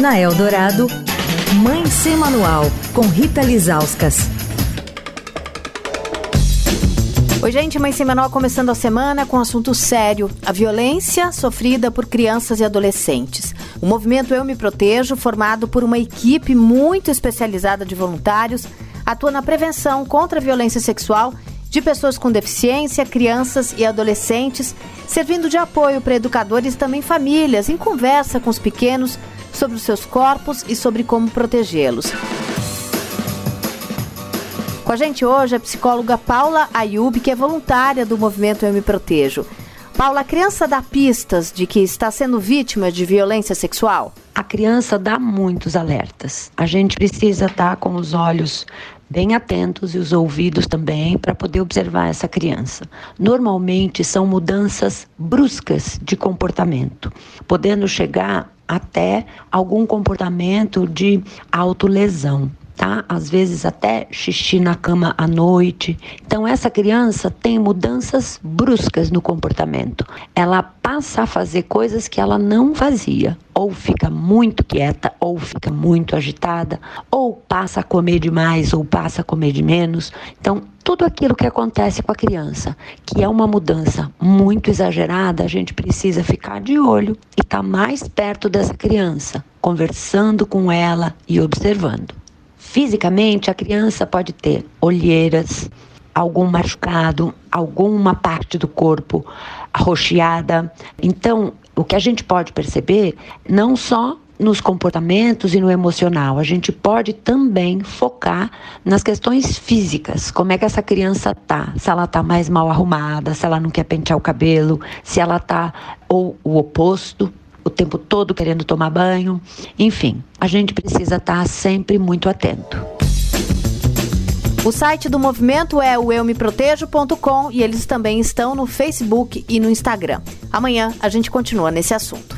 Na Eldorado, Mãe Sem Manual, com Rita Lizauskas. Oi, gente, Mãe Sem Manual começando a semana com um assunto sério: a violência sofrida por crianças e adolescentes. O movimento Eu Me Protejo, formado por uma equipe muito especializada de voluntários, atua na prevenção contra a violência sexual de pessoas com deficiência, crianças e adolescentes, servindo de apoio para educadores e também famílias, em conversa com os pequenos sobre os seus corpos e sobre como protegê-los. Com a gente hoje a psicóloga Paula Ayub, que é voluntária do movimento Eu Me Protejo. Paula, a criança dá pistas de que está sendo vítima de violência sexual? A criança dá muitos alertas. A gente precisa estar com os olhos bem atentos e os ouvidos também para poder observar essa criança. Normalmente são mudanças bruscas de comportamento, podendo chegar até algum comportamento de autolesão. Tá? Às vezes até xixi na cama à noite. Então essa criança tem mudanças bruscas no comportamento. Ela passa a fazer coisas que ela não fazia, ou fica muito quieta, ou fica muito agitada, ou passa a comer demais, ou passa a comer de menos. Então tudo aquilo que acontece com a criança, que é uma mudança muito exagerada, a gente precisa ficar de olho e estar tá mais perto dessa criança, conversando com ela e observando. Fisicamente, a criança pode ter olheiras, algum machucado, alguma parte do corpo arroxeada. Então, o que a gente pode perceber, não só nos comportamentos e no emocional. A gente pode também focar nas questões físicas. Como é que essa criança tá? Se ela tá mais mal arrumada, se ela não quer pentear o cabelo, se ela tá ou o oposto, o tempo todo querendo tomar banho. Enfim, a gente precisa estar tá sempre muito atento. O site do movimento é o eumeprotejo.com e eles também estão no Facebook e no Instagram. Amanhã a gente continua nesse assunto.